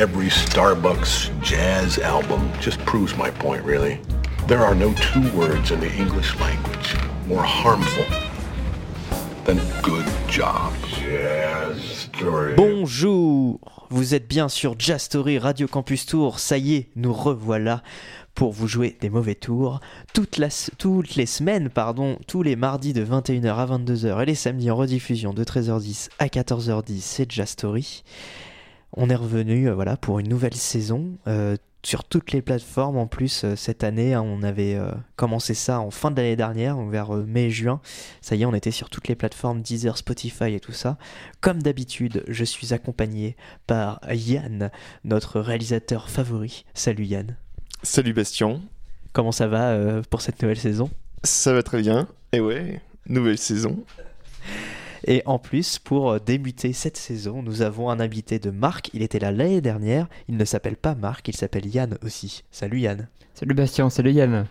every Starbucks jazz album just proves my point, really. There are no two words in the English language more harmful than good job. Bonjour, vous êtes bien sur Jazz Radio Campus Tour. Ça y est, nous revoilà pour vous jouer des mauvais tours toutes les semaines, pardon, tous les mardis de 21h à 22h et les samedis en rediffusion de 13h10 à 14h10. C'est Jazz Story. On est revenu, euh, voilà, pour une nouvelle saison. euh, sur toutes les plateformes en plus euh, cette année hein, on avait commencé ça en fin de l'année dernière donc vers mai-juin ça y est on était sur toutes les plateformes Deezer, Spotify et tout ça comme d'habitude, je suis accompagné par Yann, notre réalisateur favori. Salut Yann. Salut Bastien, Comment ça va pour cette nouvelle saison? Ça va très bien. Et ouais, nouvelle saison. Et en plus, pour euh, débuter cette saison, nous avons un invité de Marc. Il était là l'année dernière. Il ne s'appelle pas Marc, il s'appelle Yann aussi. Salut Yann. Salut Bastien, salut Yann.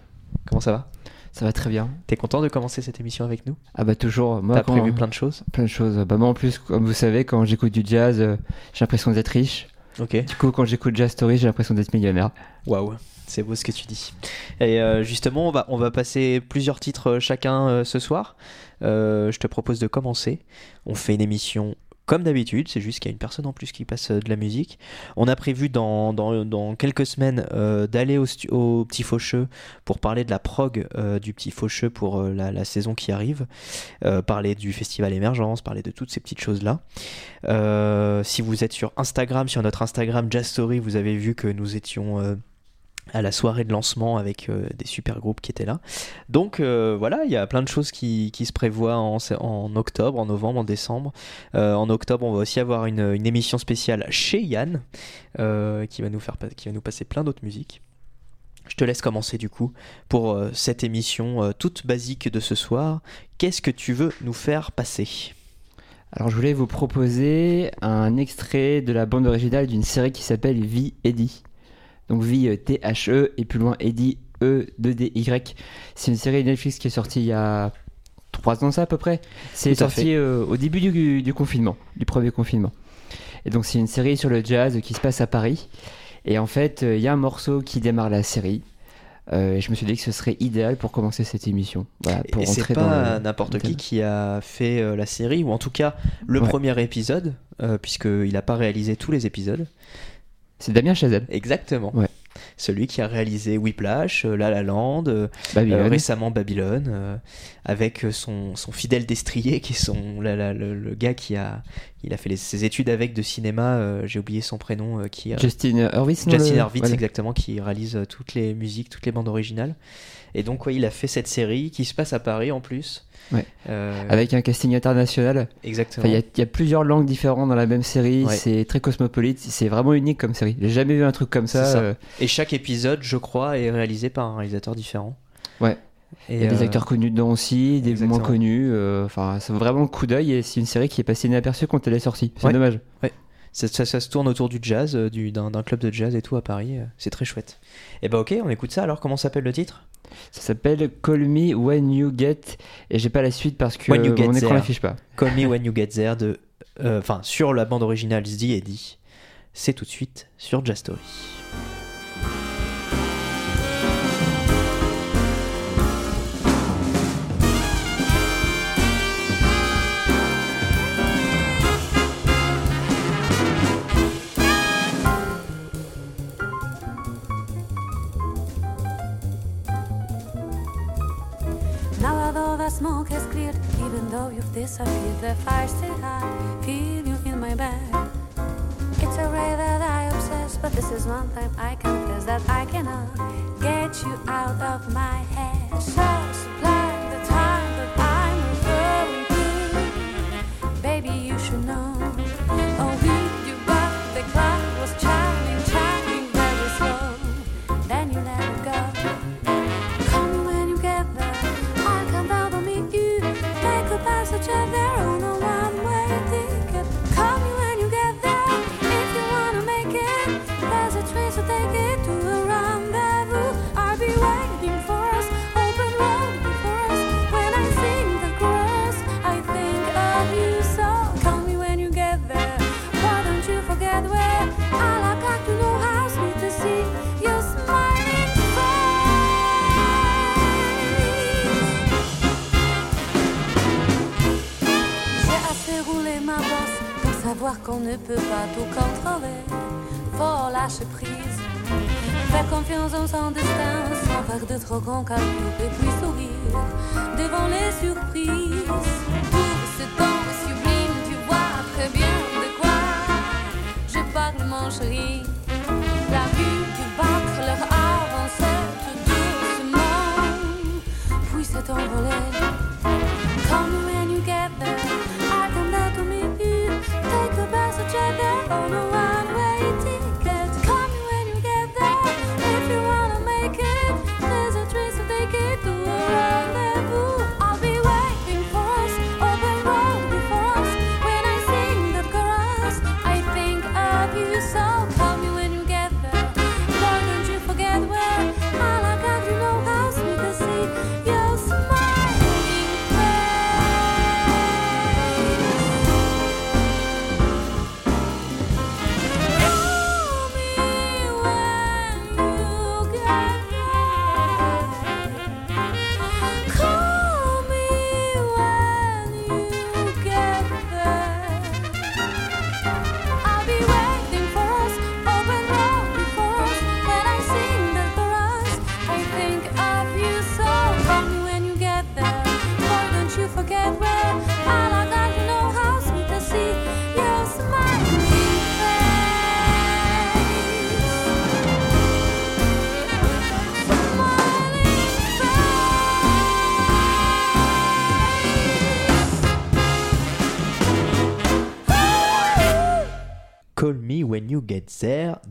Comment ça va? Ça va très bien. T'es content de commencer cette émission avec nous? Ah bah toujours, moi T'as quand- prévu plein de choses? Plein de choses. Bah moi en plus, comme vous savez, quand j'écoute du jazz, euh, j'ai l'impression d'être riche. Ok. Du coup, quand j'écoute Jazz Story, j'ai l'impression d'être millionnaire. Waouh, c'est beau ce que tu dis. Et euh, justement, on va, on va passer plusieurs titres chacun euh, ce soir. Euh, je te propose de commencer. On fait une émission comme d'habitude, c'est juste qu'il y a une personne en plus qui passe euh, de la musique. On a prévu dans, dans, quelques semaines euh, d'aller au, au Petit Faucheux pour parler de la prog du Petit Faucheux pour la, la saison qui arrive, parler du festival Émergence, parler de toutes ces petites choses-là. Si vous êtes sur Instagram, sur notre Instagram Jazz Story, vous avez vu que nous étions à la soirée de lancement avec euh, des super groupes qui étaient là. Donc euh, voilà, il y a plein de choses qui, se prévoient en, octobre, en novembre, en décembre. Euh, en octobre, on va aussi avoir une, émission spéciale chez Yann qui, va nous faire, qui va nous passer plein d'autres musiques. Je te laisse commencer du coup pour cette émission toute basique de ce soir. Qu'est-ce que tu veux nous faire passer? Alors je voulais vous proposer un extrait de la bande originale d'une série qui s'appelle Vie Eddie. Donc Vie T-H-E et plus loin Eddie E-2-D-Y. C'est une série Netflix qui est sortie il y a 3 ans ça à peu près. C'est sorti euh, au début du, du confinement, du premier confinement. Et donc c'est une série sur le jazz qui se passe à Paris. Et en fait, euh, il y a un morceau qui démarre la série. Euh, et je me suis dit que ce serait idéal pour commencer cette émission. Voilà, pour Et c'est pas n'importe qui qui a fait la série, ou en tout cas le Ouais. premier épisode, puisqu'il n'a pas réalisé tous les épisodes. C'est Damien Chazelle. Exactement. Ouais. Celui qui a réalisé Whiplash, euh, La La Land, euh, Babylone. euh, récemment Babylone, euh, avec son, son fidèle destrier, qui est son, la- la- le, le gars qui a, il a fait les- ses études avec de cinéma, euh, j'ai oublié son prénom, qui Justin Hurwitz. non, Justin Hurwitz, exactement, qui réalise toutes les musiques, toutes les bandes originales. Et donc, ouais, il a fait cette série qui se passe à Paris en plus. Ouais. Euh, Avec un casting international. Exactement. Enfin, Il y, a- il y a plusieurs langues différentes dans la même série. Ouais. C'est très cosmopolite. C'est vraiment unique comme série. J'ai jamais vu un truc comme ça. Euh, Et chaque épisode, je crois, est réalisé par un réalisateur différent. Ouais. Et Il y a des euh, acteurs connus dedans aussi, des exactement. moins connus. Enfin, c'est vraiment le coup d'œil et c'est une série qui est passée inaperçue quand elle est sortie. C'est Ouais. dommage. Ça, ça- ça se tourne autour du jazz, euh, du- d'un club de jazz et tout à Paris. euh, C'est très chouette. Et bah ok, on écoute ça alors. Comment s'appelle le titre? Ça s'appelle Call Me When You Get. Et j'ai pas la suite parce que When You Get mon écran l'affiche pas. Call Me When You Get There de, euh, enfin sur la bande originale The Eddie. C'est tout de suite sur Jazz Story. The smoke has cleared, even though you've disappeared, the fire's still high. Feel you in my bed. It's a ray that I obsess, but this is one time I confess that I cannot get you out of my head. So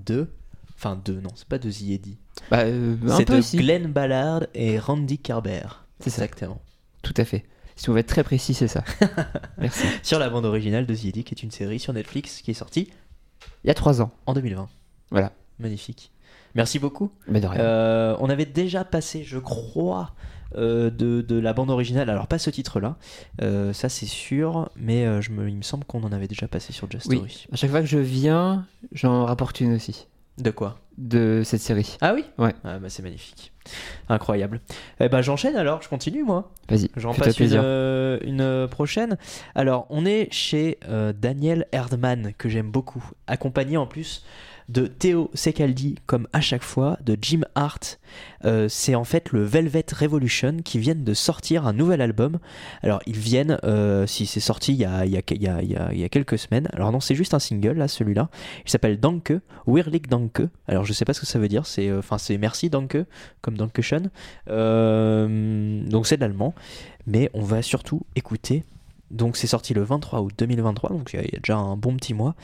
De. Enfin, de, non, c'est pas de Eddy. Bah, euh, un C'est peu de aussi. Glenn Ballard et Randy Carber. C'est ça. Exactement. Tout à fait. Si on veut être très précis, c'est ça. Merci. Sur la bande originale de Eddy, qui est une série sur Netflix qui est sortie Il y a trois ans. en 2020. Voilà. Magnifique. Merci beaucoup. Mais de rien. Euh, on avait déjà passé, je crois, de, de la bande originale. Alors, pas ce titre-là, euh, ça c'est sûr, mais euh, je me, il me semble qu'on en avait déjà passé sur Just Oui. Story. À chaque fois que je viens, j'en rapporte une aussi. De quoi? De cette série. Ah oui? Ouais. Ah bah c'est magnifique. Incroyable. Eh ben j'enchaîne alors, je continue moi. Vas-y. J'en passe une, euh, une prochaine. Alors, on est chez euh, Daniel Erdmann, que j'aime beaucoup, accompagné en plus de Théo Secaldi, comme à chaque fois, de Jim Hart. Euh, c'est en fait le Velvet Revolution qui viennent de sortir un nouvel album. Alors, ils viennent, euh, si c'est sorti il y, a, il, y a, il, y a, il, y a, quelques semaines. Alors, non, c'est juste un single, là, celui-là. Il s'appelle Danke, Wirlik Danke. Alors, je sais pas ce que ça veut dire. C'est euh, enfin c'est merci Danke, comme Dankeschön. Euh, donc, c'est de l'allemand mais on va surtout écouter. Donc c'est sorti le 23 août 2023, donc il y a- déjà un bon petit mois.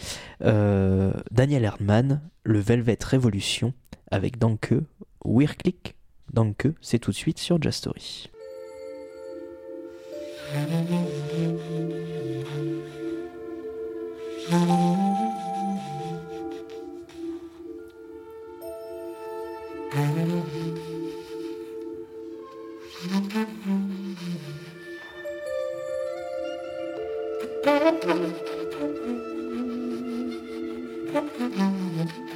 Euh, Daniel Erdmann, le Velvet Revolution, avec Danke, Wirklich Danke, c'est tout de suite sur Just Story. Thank you.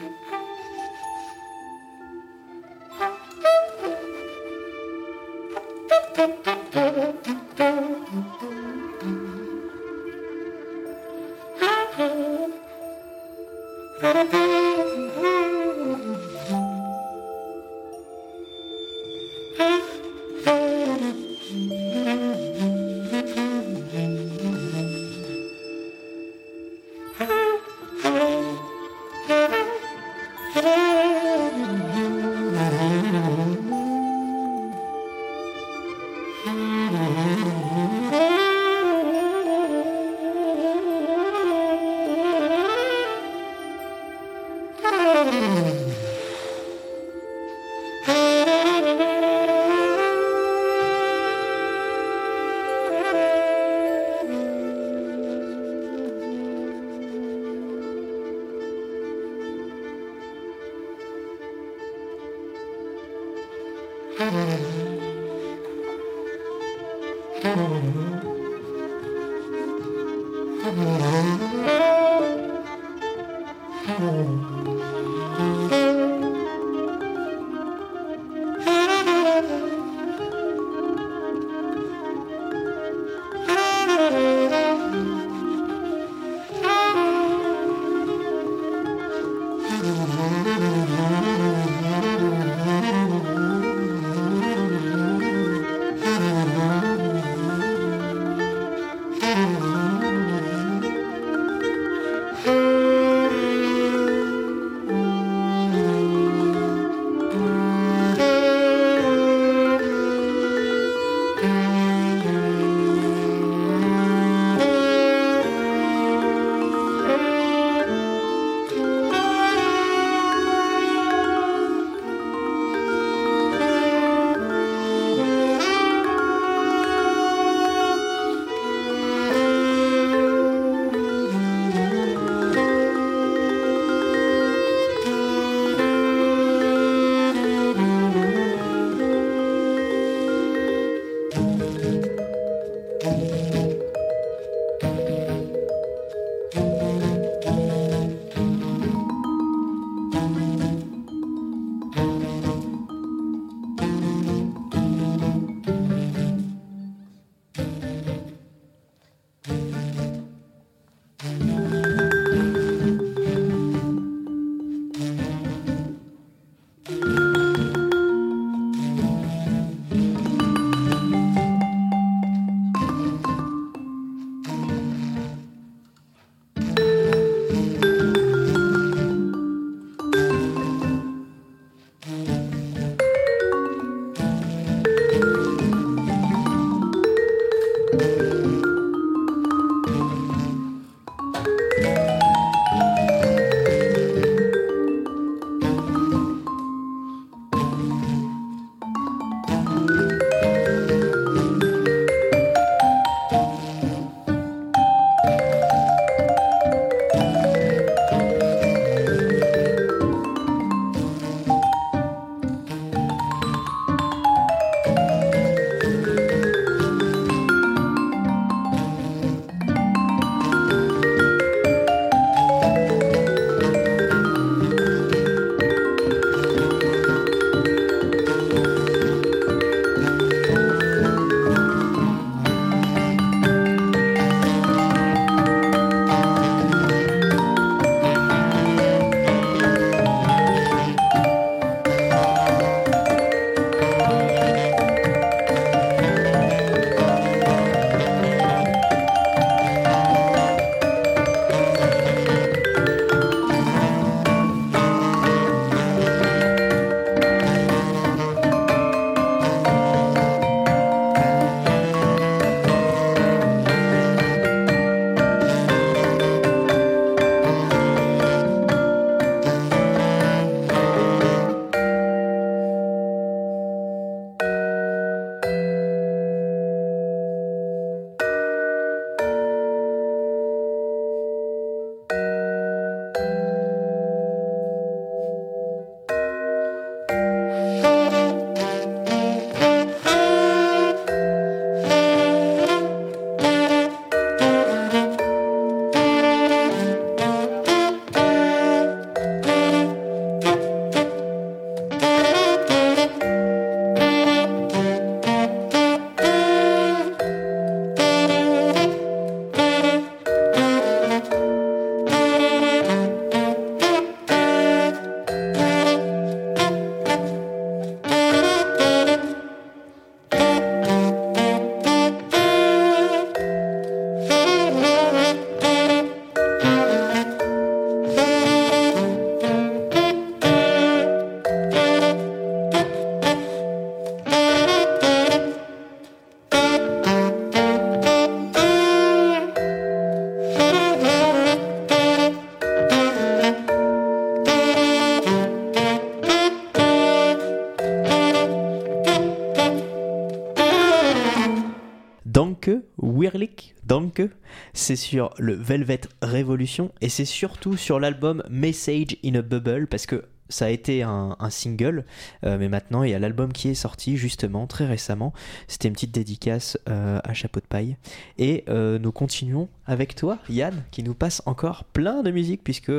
C'est sur le Velvet Revolution et c'est surtout sur l'album Message in a Bubble parce que ça a été un, un single, euh, mais maintenant il y a l'album qui est sorti justement très récemment. C'était une petite dédicace euh, à Chapeau de paille. Et euh, nous continuons avec toi, Yann, qui nous passe encore plein de musique, puisque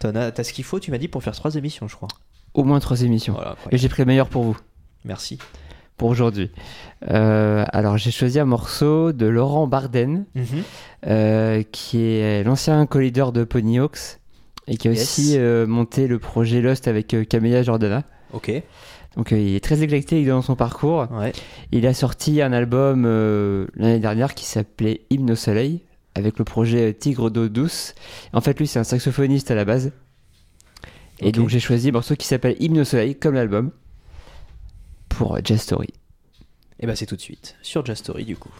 t'en as, t'as ce qu'il faut, tu m'as dit, pour faire trois émissions, je crois. Au moins trois émissions. Voilà, Et j'ai pris le meilleur pour vous, Merci. Pour aujourd'hui. Euh, alors j'ai choisi un morceau de Laurent Barden, Mhm. euh, qui est l'ancien co-leader de Ponyhawks et qui a Yes. aussi euh, monté le projet Lost avec Camélia Jordana. Ok. Donc il est très éclectique dans son parcours. Ouais. Il a sorti un album l'année dernière qui s'appelait Hymne au soleil avec le projet Tigre d'eau douce. En fait, lui, c'est un saxophoniste à la base. Et donc j'ai choisi un morceau qui s'appelle Hymne au soleil, comme l'album, pour Jazz Story. Et bah c'est tout de suite sur Just Story du coup.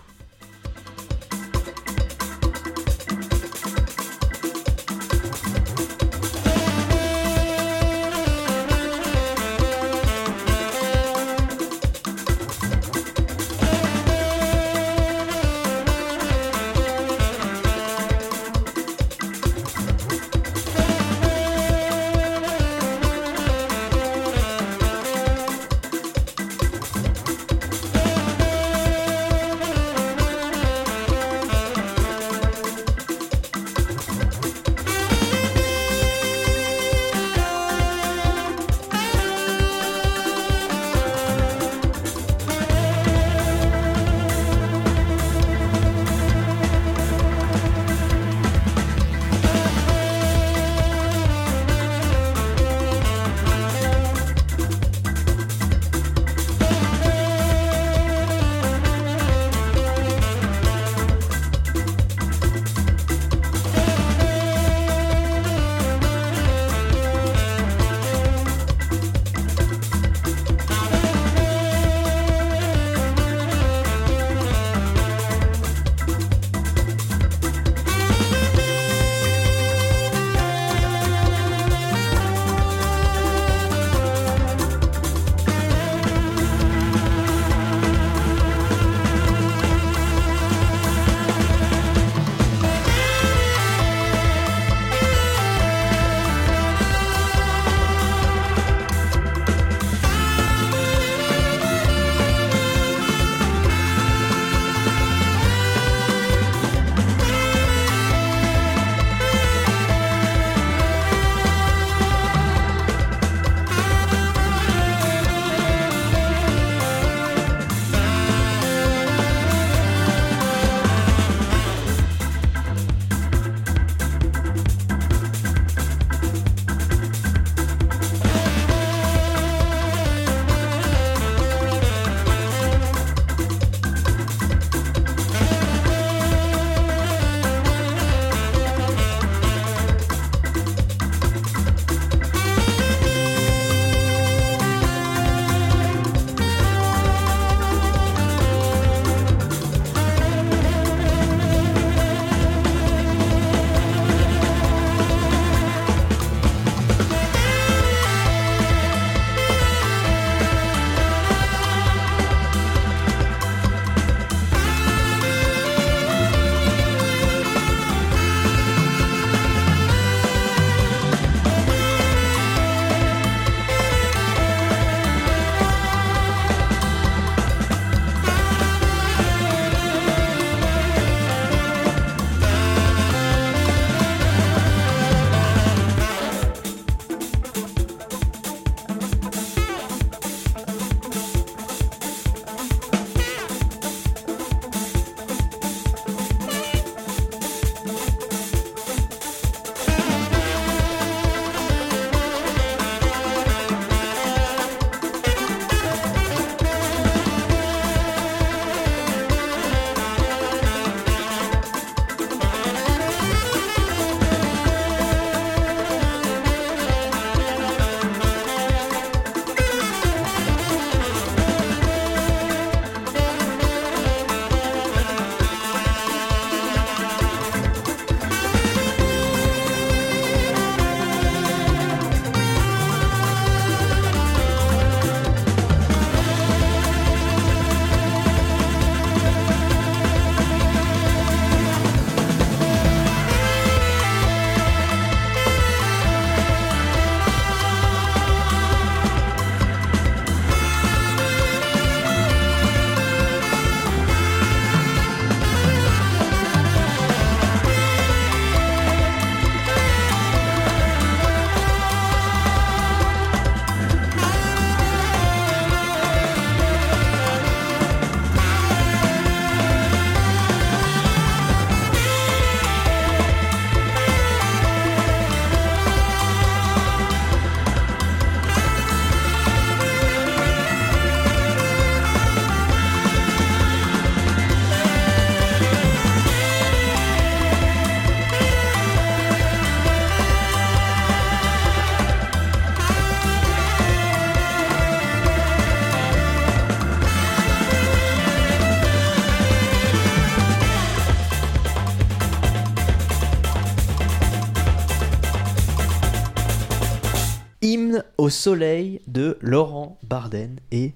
Soleil de Laurent Barden et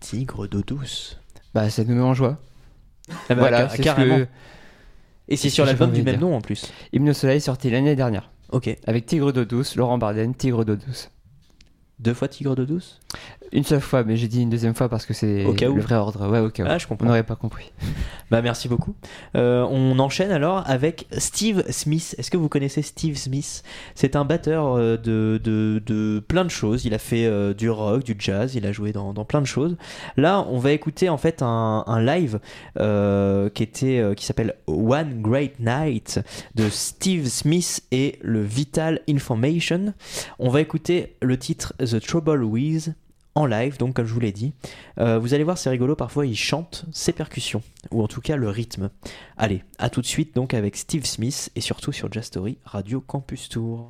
Tigre d'eau douce. Bah, ça nous met en joie. Ah bah, voilà, car- c'est ce carrément. que Et c'est c'est ce sur l'album du même dire. nom en plus. Hymne au soleil sorti l'année dernière. Ok. Avec Tigre d'eau douce, Laurent Barden, Tigre d'eau douce. Deux fois Tigre d'eau douce? Une seule fois, mais j'ai dit une deuxième fois parce que c'est Au cas où. le vrai ordre. Ouais, au cas où. Ah, je On comprends. n'aurait pas compris. Bah merci beaucoup. Euh, on enchaîne alors avec Steve Smith. Est-ce que vous connaissez Steve Smith? C'est un batteur euh, de, de, de plein de choses. Il a fait euh, du rock, du jazz, il a joué dans, dans plein de choses. Là, on va écouter en fait un, un live euh, qui était qui s'appelle One Great Night de Steve Smith et le Vital Information. On va écouter le titre The Trouble With en live, donc comme je vous l'ai dit. Euh, vous allez voir, c'est rigolo, parfois il chante ses percussions, ou en tout cas le rythme. Allez, à tout de suite donc avec Steve Smith et surtout sur Jazz Story Radio Campus Tour.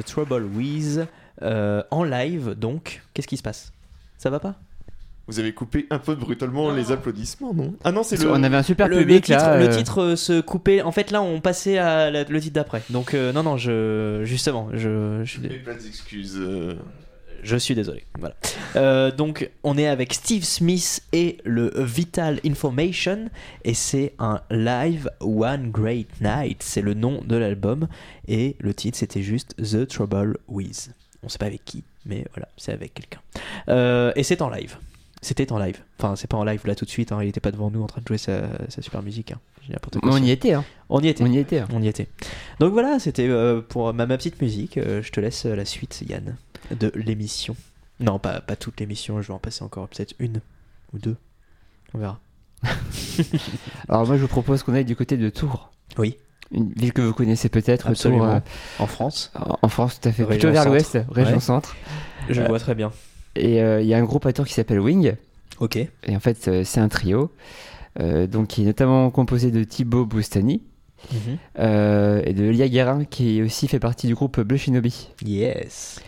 The Trouble With euh, en live. Donc, qu'est-ce qui se passe? Ça va pas? Vous avez coupé un peu brutalement les applaudissements, non? Ah non, c'est le. On avait un super le, le public titre, là. le euh, titre euh, se coupait. En fait, là, on passait à la- le titre d'après. Donc, euh, non, non, je justement, je, je, Mais pas d'excuses. Je suis désolé. Voilà. Euh, donc, on est avec Steve Smith et le Vital Information, et c'est un live One Great Night. C'est le nom de l'album, et le titre c'était juste The Trouble With. On sait pas avec qui, mais voilà, c'est avec quelqu'un. Euh, et c'est en live. C'était en live. Enfin, c'est pas en live là tout de suite. hein, Il était pas devant nous en train de jouer sa, sa super musique. hein. Quoi. On y était, hein. On y était. On y était. hein. On y était. Donc voilà, c'était euh, pour ma, petite musique. Je te laisse la suite, Yann, de l'émission. Non, pas, pas toute l'émission, je vais en passer encore peut-être une ou deux. On verra. Alors moi je vous propose qu'on aille du côté de Tours. Oui. Une ville que vous connaissez peut-être. Tours, euh, En France, en- en France tout à fait, Région plutôt vers l'ouest, région Ouais. centre. je Euh, vois très bien. Et euh, il y a un groupe à Tours qui s'appelle Wing. Ok. Et en fait c'est un trio, euh, donc qui est notamment composé de Thibaut Boustani Mhm. euh, et de Lia Guérin qui aussi fait partie du groupe Bleu Shinobi. Yes.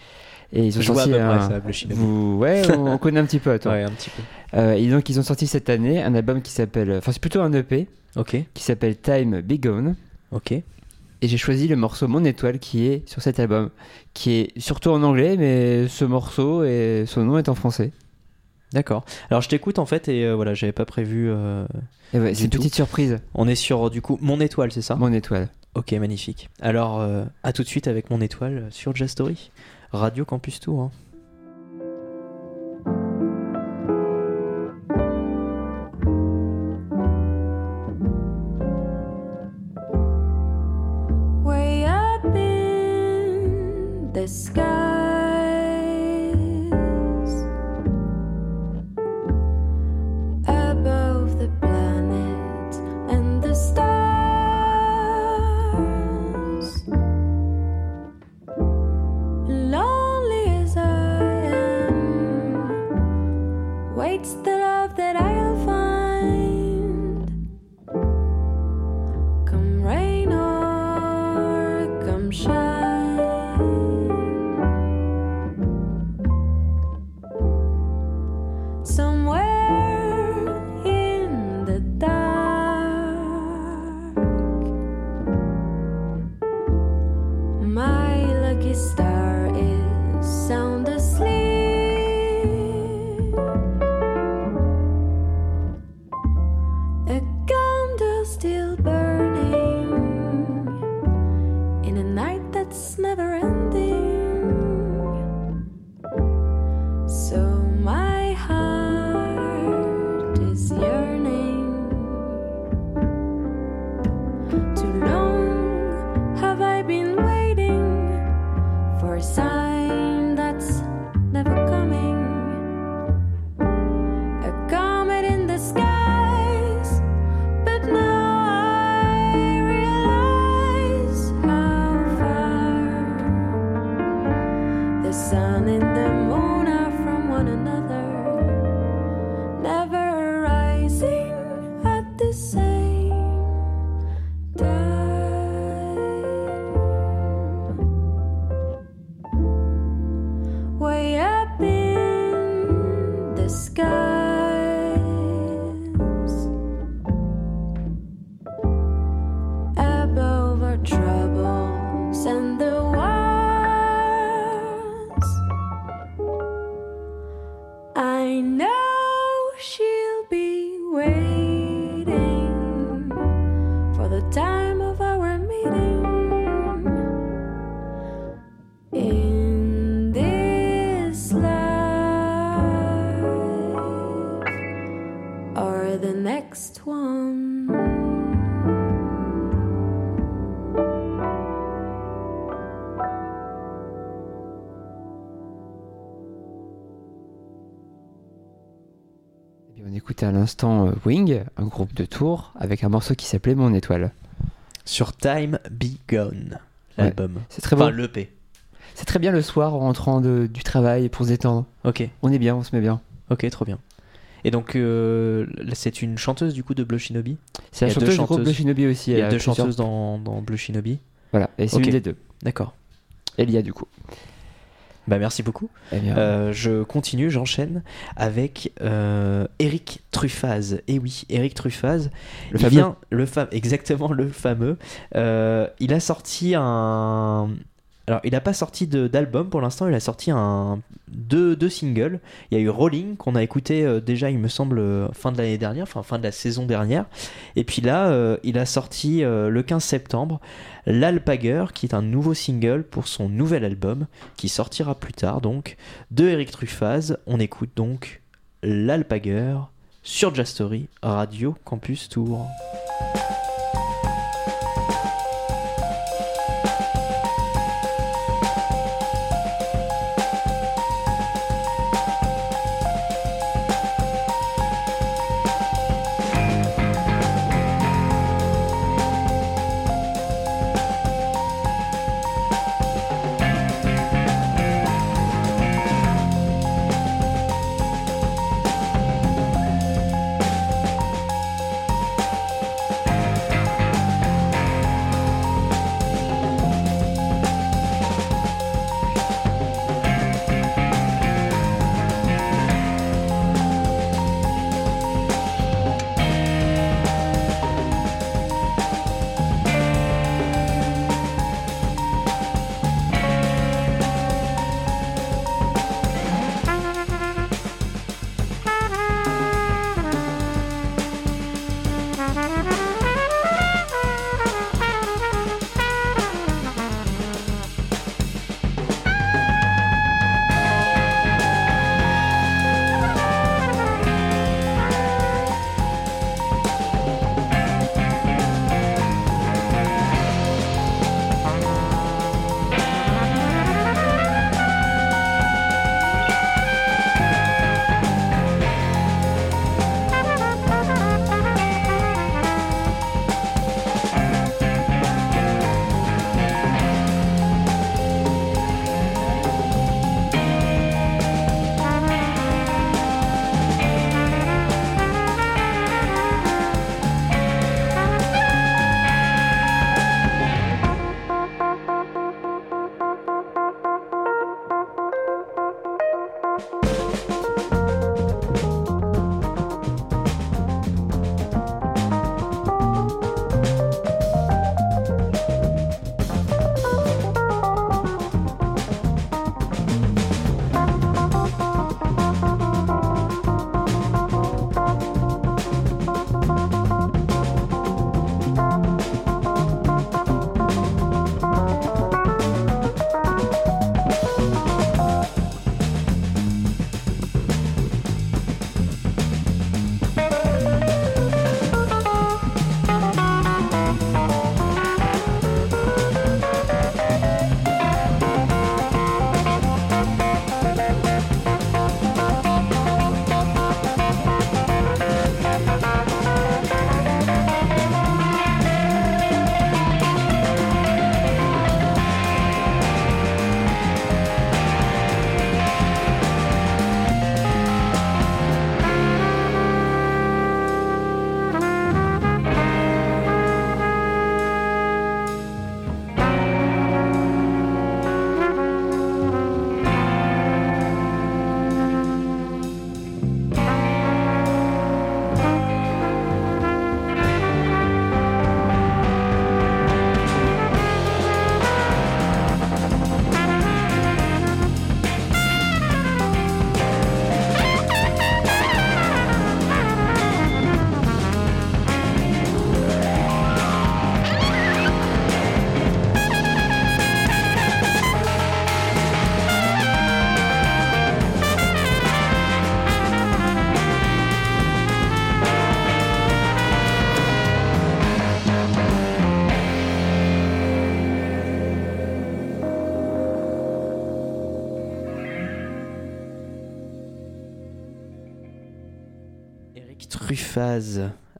Et ils ont Je vois à sorti peu près un... ça. Vous... Ouais, on, on connaît un petit peu à Tours. Ouais, un petit peu. Euh, et donc ils ont sorti cette année un album qui s'appelle, enfin c'est plutôt un EP Ok. qui s'appelle Time Be Gone. Ok. Et j'ai choisi le morceau Mon Étoile qui est sur cet album, qui est surtout en anglais, mais ce morceau et son nom est en français. D'accord. Alors je t'écoute en fait et euh, voilà, j'avais pas prévu. euh, Et ouais, c'est une petite surprise. On est sur du coup mon étoile, c'est ça? Mon Étoile. Ok, magnifique. Alors euh, à tout de suite avec mon étoile sur Jazz Story, Radio Campus Tour. hein. way up in the skies l'instant euh, Wing, un groupe de Tours, avec un morceau qui s'appelait Mon Étoile. Sur Time Be Gone, l'album. C'est très. Enfin, l'EP. C'est très bien le soir en rentrant de- du travail pour se détendre. Ok, On est bien, on se met bien. ok, trop bien. Et donc, euh, c'est une chanteuse du coup de Bleu Shinobi C'est la chanteuse du groupe Shinobi aussi. Il y a deux chanteuses dans, dans Bleu Shinobi Voilà, et c'est Ok. une des deux. D'accord. Elia du coup. Bah merci beaucoup. Eh bien, Euh, je continue, j'enchaîne avec euh, Eric Truffaz. Et oui, Eric Truffaz. Le il fameux. vient- le fa- exactement le fameux. Euh, il a sorti un. Alors, il n'a pas sorti d'album pour l'instant, il a sorti un, deux, deux singles. Il y a eu Rolling, qu'on a écouté euh, déjà, il me semble, euh, fin de l'année dernière, enfin fin de la saison dernière. Et puis là, euh, il a sorti le 15 septembre L'Alpager, qui est un nouveau single pour son nouvel album, qui sortira plus tard, donc, de Eric Truffaz. On écoute donc L'Alpager sur Jastory, Radio Campus Tour.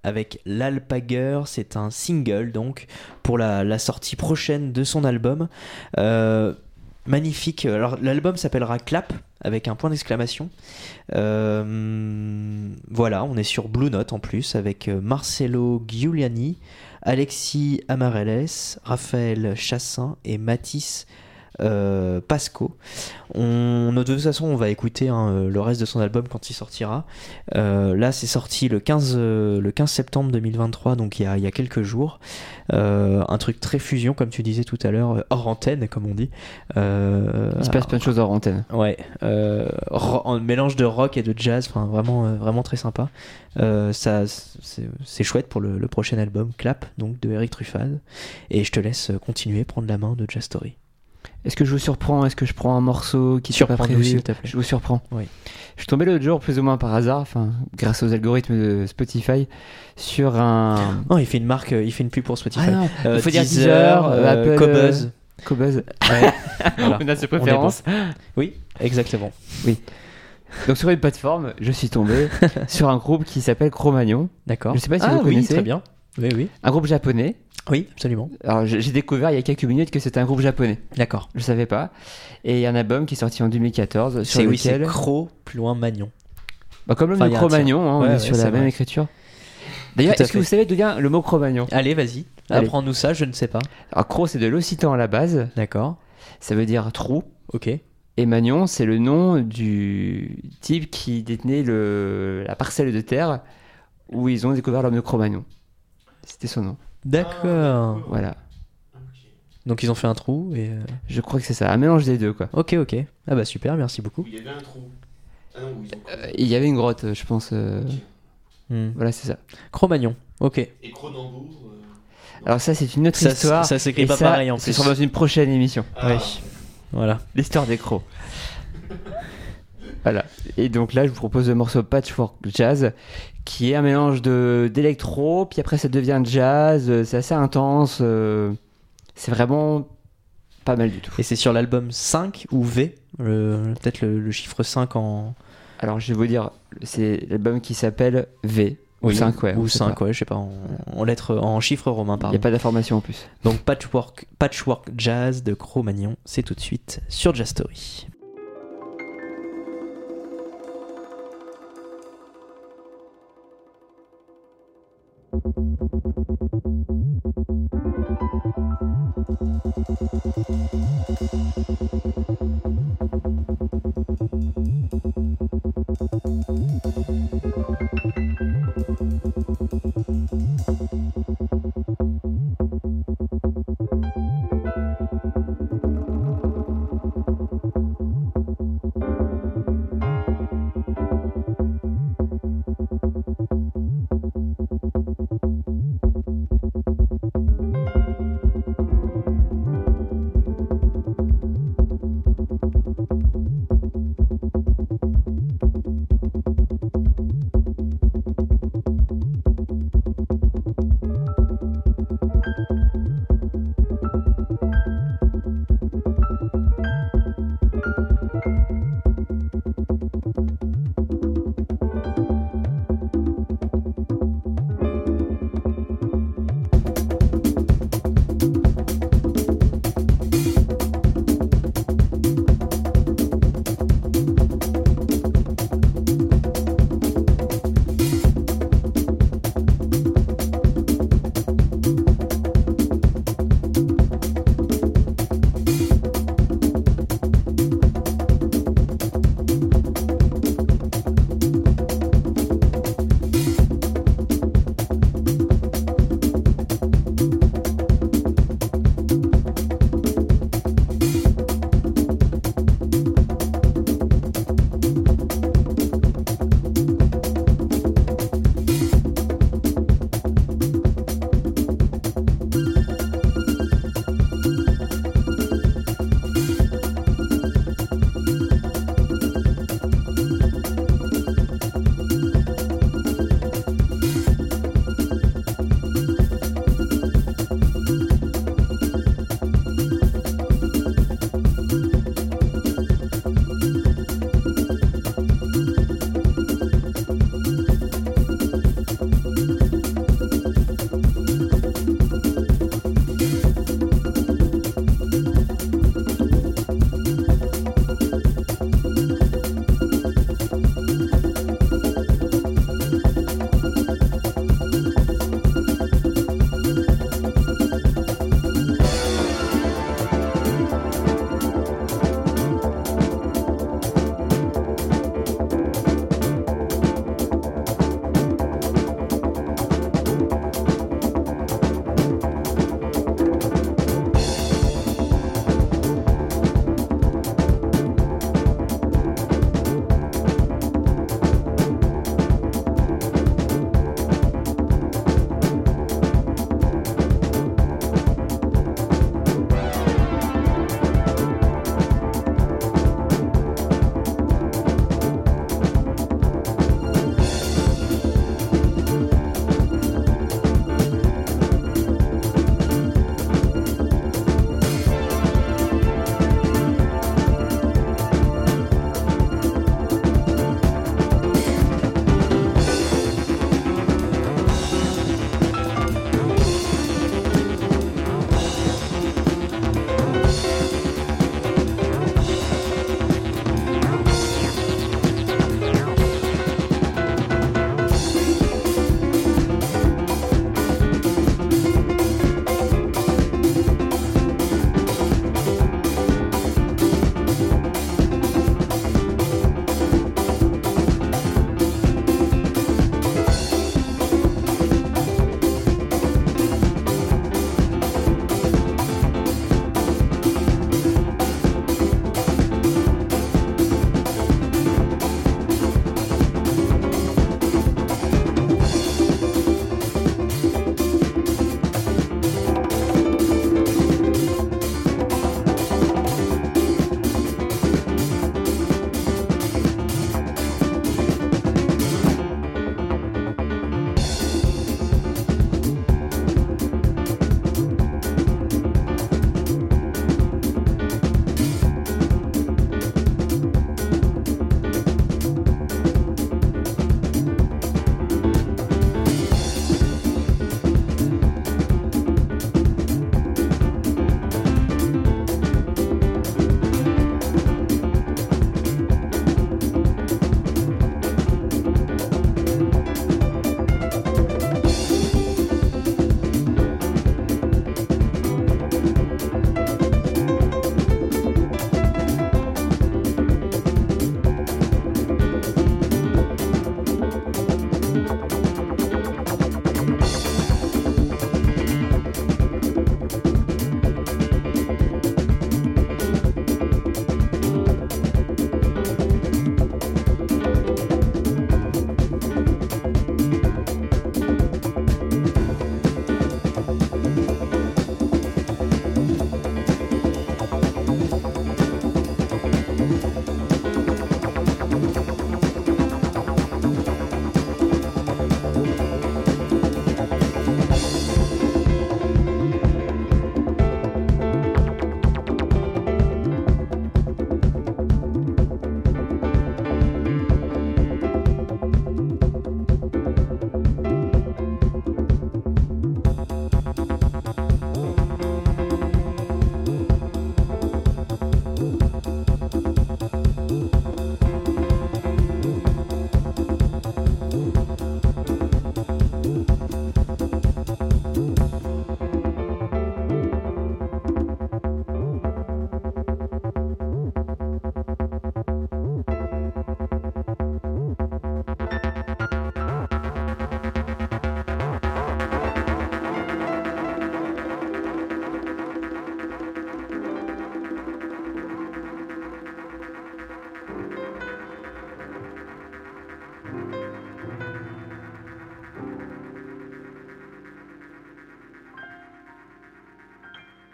Avec l'Alpager, c'est un single donc pour la, la sortie prochaine de son album. Euh, magnifique. Alors l'album s'appellera Clap avec un point d'exclamation. Euh, voilà, on est sur Blue Note en plus avec euh, Marcelo Giuliani, Alexis Amarelles, Raphaël Chassin et Mathis euh, Pasco. On, de toute façon, on va écouter hein, euh, le reste de son album quand il sortira. Euh, là, c'est sorti le 15, euh, le 15 septembre 2023, donc il y a, il y a quelques jours. Un truc très fusion, comme tu disais tout à l'heure, hors antenne, comme on dit. Il se passe plein de choses hors antenne. Ouais, un mélange de rock et de jazz, enfin vraiment, vraiment très sympa. Ça, c'est c'est chouette pour le, le prochain album, Clap, donc de Eric Truffaz. Et je te laisse continuer, prendre la main de Jazz Story. Est-ce que je vous surprends? Est-ce que je prends un morceau qui n'est pas prévu? s'il te plaît. Je vous surprends. Oui. Je suis tombé l'autre jour, plus ou moins par hasard, enfin, grâce aux algorithmes de Spotify, sur un. Oh, il fait une marque, euh, il fait une pub pour Spotify. Ah non, Euh, il faut dire Deezer, euh, Apple, Cobuzz. Cobuzz. Ouais, voilà. On a ses bon. préférences. Oui, exactement. Donc sur une plateforme, je suis tombé sur un groupe qui s'appelle Cro-Magnon, D'accord. Je sais pas si ah, vous oui, connaissez. très bien. Oui, oui. un groupe japonais. Oui, absolument. Alors j'ai découvert il y a quelques minutes que c'était un groupe japonais. D'accord. Je savais pas. Et il y a un album qui est sorti en 2014 sur C'est oui, c'est lequel, Cro, plus loin Magnon. bah, comme le Enfin, un Cro-Magnon, hein, on Ouais, est sur la même écriture. D'ailleurs, est-ce que vous savez d'où vient le mot Cro-Magnon? Allez, vas-y. Apprends-nous ça, je ne sais pas. Alors Cro, c'est de l'occitan à la base. D'accord. Ça veut dire trou. Ok. Et Magnon, c'est le nom du type qui détenait le, la parcelle de terre où ils ont découvert l'homme de Cro-Magnon. C'était son nom. D'accord. Voilà. Donc ils ont fait un trou et. euh, Je crois que c'est ça. Un mélange des deux, quoi. Ok, ok. Ah bah super, merci beaucoup. Il y avait un trou. Ah non, oui, ils ont Euh, il y avait une grotte, je pense. euh, Hmm. Voilà, c'est ça. Cro-Magnon. Ok. Et Cronenbourg. euh, Alors ça, c'est une autre Ça, histoire. ça s'écrit pas ça, pareil en Ce plus. sera dans une prochaine émission. Ah. Oui. Voilà. L'histoire des crocs. voilà. Et donc là, je vous propose le morceau Patchwork Jazz, qui est un mélange de d'électro, puis après ça devient jazz. euh, C'est assez intense. euh, C'est vraiment pas mal du tout. Et c'est sur l'album 5 ou V le- Peut-être le, le chiffre 5 en. Alors je vais vous dire, c'est l'album qui s'appelle V. Ou 5, ouais. Ou on sait 5, pas. ouais, je sais pas. En, en lettres, en chiffres romains, Il n'y pardon. a pas d'information en plus. Donc Patchwork, Patchwork Jazz de Cro-Magnon, c'est tout de suite sur Jazz Story. Thank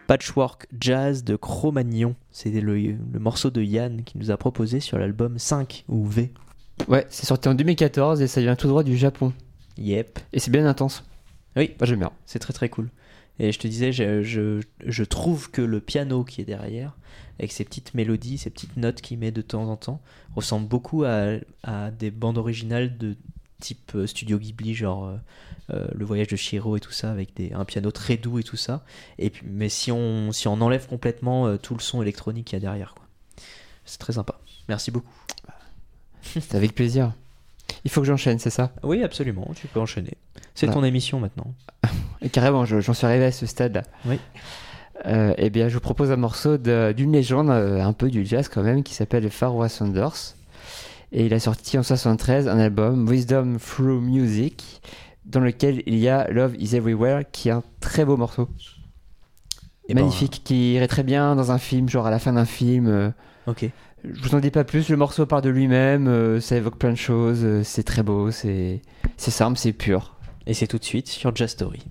Patchwork Jazz de Cro-Magnon. C'était le, le morceau de Yann qui nous a proposé sur l'album 5 ou V. Ouais, c'est sorti en 2014 et ça vient tout droit du Japon. Yep. Et c'est bien intense. Oui, Moi j'aime bien. c'est très très cool. Et je te disais, je, je, je trouve que le piano qui est derrière, avec ses petites mélodies, ses petites notes qu'il met de temps en temps, ressemble beaucoup à, à des bandes originales de type euh, Studio Ghibli, genre euh, euh, Le Voyage de Shiro et tout ça, avec des, un piano très doux et tout ça. Et puis, mais si on, si on enlève complètement euh, tout le son électronique qu'il y a derrière, quoi. C'est très sympa. Merci beaucoup. C'est avec plaisir. Il faut que j'enchaîne, c'est ça? Oui, absolument, tu peux enchaîner. C'est Voilà. ton émission maintenant. Et carrément, je- j'en suis arrivé à ce stade-là. Oui. Euh, eh bien, je vous propose un morceau d'une légende, un peu du jazz quand même, qui s'appelle Pharaoh Sanders. Et il a sorti en 73 un album, Wisdom Through Music, dans lequel il y a Love is Everywhere, qui est un très beau morceau. Eh ben, Magnifique, qui irait très bien dans un film, genre à la fin d'un film. euh, Ok. je vous en dis pas plus, le morceau part de lui-même, euh, ça évoque plein de choses, euh, c'est très beau, c'est c'est simple, c'est pur. Et c'est tout de suite sur Jazz Story.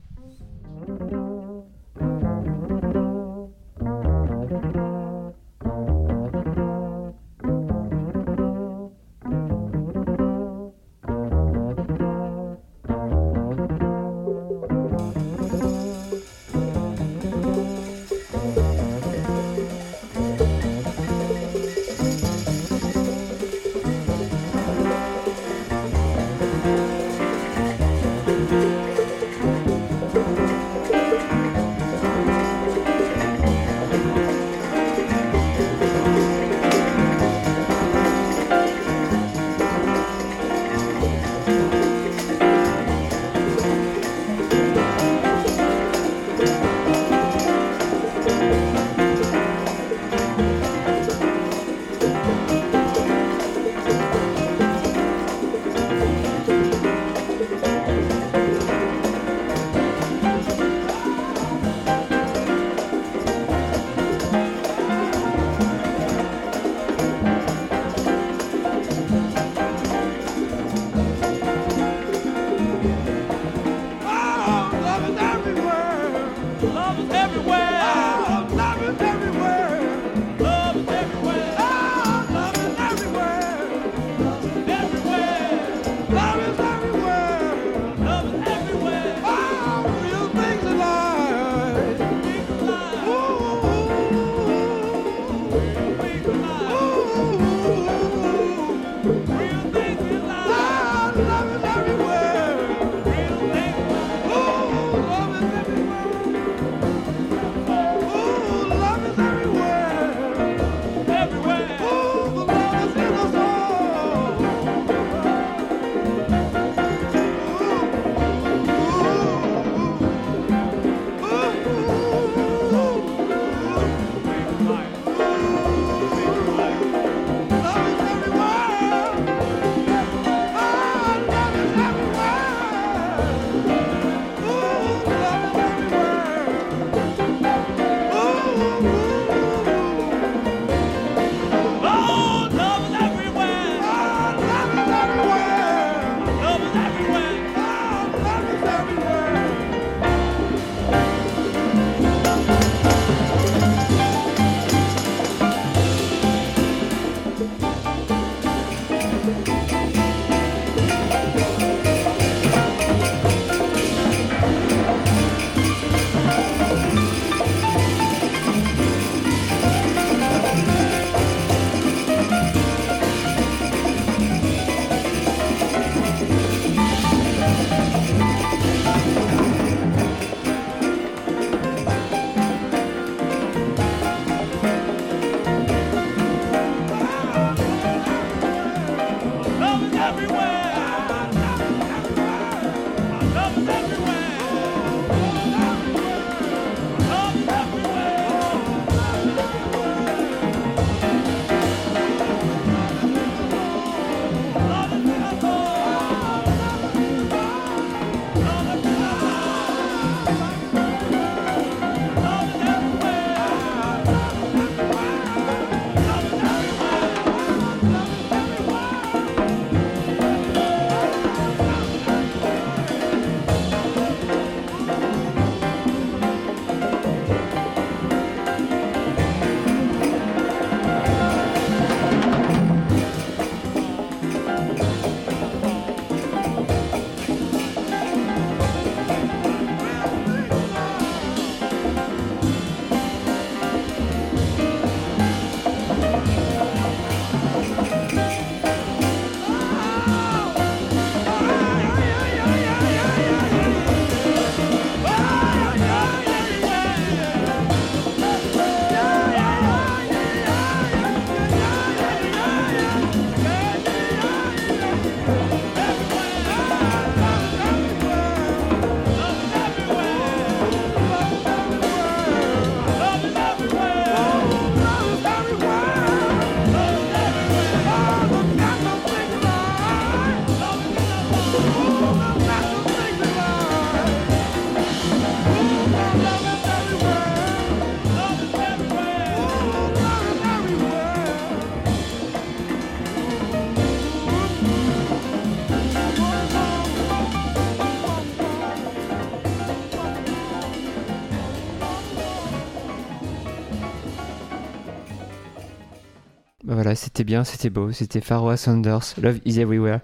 Bien, c'était beau, c'était Pharoah Sanders, Love is Everywhere.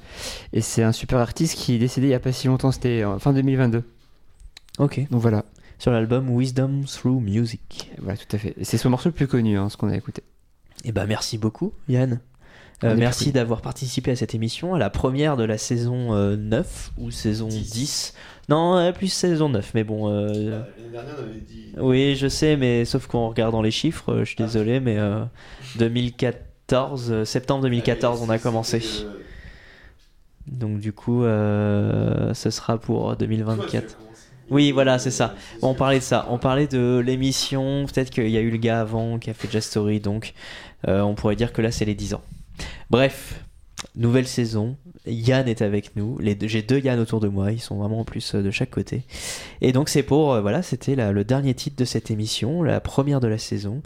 Et c'est un super artiste qui est décédé il n'y a pas si longtemps, c'était en fin 2022. Ok. Donc voilà, Sur l'album Wisdom Through Music. voilà tout à fait. C'est son morceau le plus connu, hein, ce qu'on a écouté. Eh ben merci beaucoup Yann. Euh, merci d'avoir participé à cette émission, à la première de la saison euh, 9 ou saison 10. Non, euh, plus saison 9, mais bon. euh, L'année dernière, on avait dit. Oui, je sais, mais sauf qu'en regardant les chiffres, euh, je suis désolé, mais euh, 2014, euh, septembre 2014, on a commencé. Donc du coup, euh, ce sera pour 2024. Oui, voilà, c'est ça. On parlait de ça. On parlait de l'émission. Peut-être qu'il y a eu le gars avant qui a fait Just Story, donc euh, on pourrait dire que là, c'est les 10 ans. Bref, nouvelle saison. Yann est avec nous. J'ai deux Yann autour de moi. Ils sont vraiment en plus euh, de chaque côté. Et donc, c'est pour. euh, voilà, c'était le dernier titre de cette émission, la première de la saison.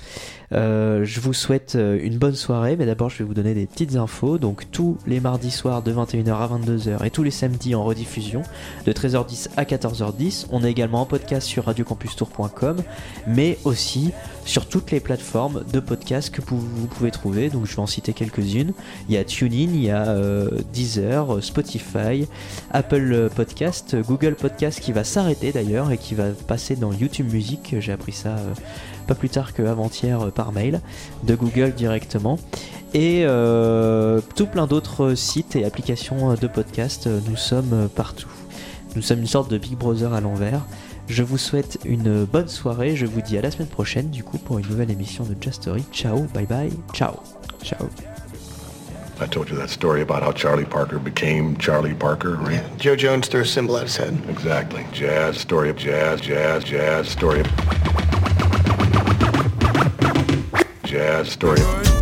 Euh, je vous souhaite une bonne soirée, mais d'abord je vais vous donner des petites infos. Donc tous les mardis soirs de 21h à 22h et tous les samedis en rediffusion de 13h10 à 14h10. On est également en podcast sur radiocampustour.com, mais aussi sur toutes les plateformes de podcast que vous, vous pouvez trouver. Donc je vais en citer quelques-unes. Il y a TuneIn, il y a euh, Deezer, Spotify, Apple Podcast, Google Podcast qui va s'arrêter d'ailleurs et qui va passer dans YouTube Music. J'ai appris ça euh, pas plus tard qu'avant-hier euh, par mail de Google directement. Et tout plein d'autres sites et applications de podcast. Nous sommes partout. Nous sommes une sorte de Big Brother à l'envers. Je vous souhaite une bonne soirée. Je vous dis à la semaine prochaine, du coup, pour une nouvelle émission de Just Story. Ciao, bye bye, ciao. Ciao. I told you that story about how Charlie Parker became Charlie Parker, right? Joe Jones threw a symbol at his head. Exactly. Jazz, story of jazz, jazz, jazz, story of... Jazz, story of...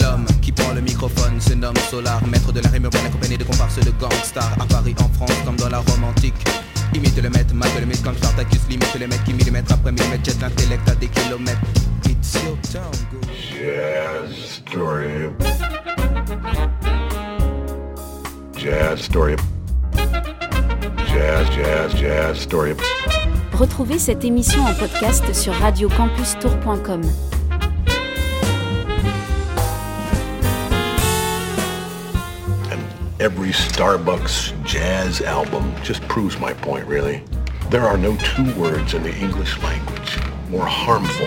L'homme qui prend le microphone se nomme Solar, maître de la rime urbaine accompagné de comparses de gangsters à Paris, en France, comme dans la Rome antique. Imite le maître, mate le mythe comme Spartacus, limite les mecs qui millimètre après millimètre jettent l'intellect à des kilomètres. It's your town, go. Jazz, story. Jazz, story. Jazz, jazz, jazz, story. Retrouvez cette émission en podcast sur radiocampustour.com. And every Starbucks jazz album just proves my point, really. There are no two words in the English language more harmful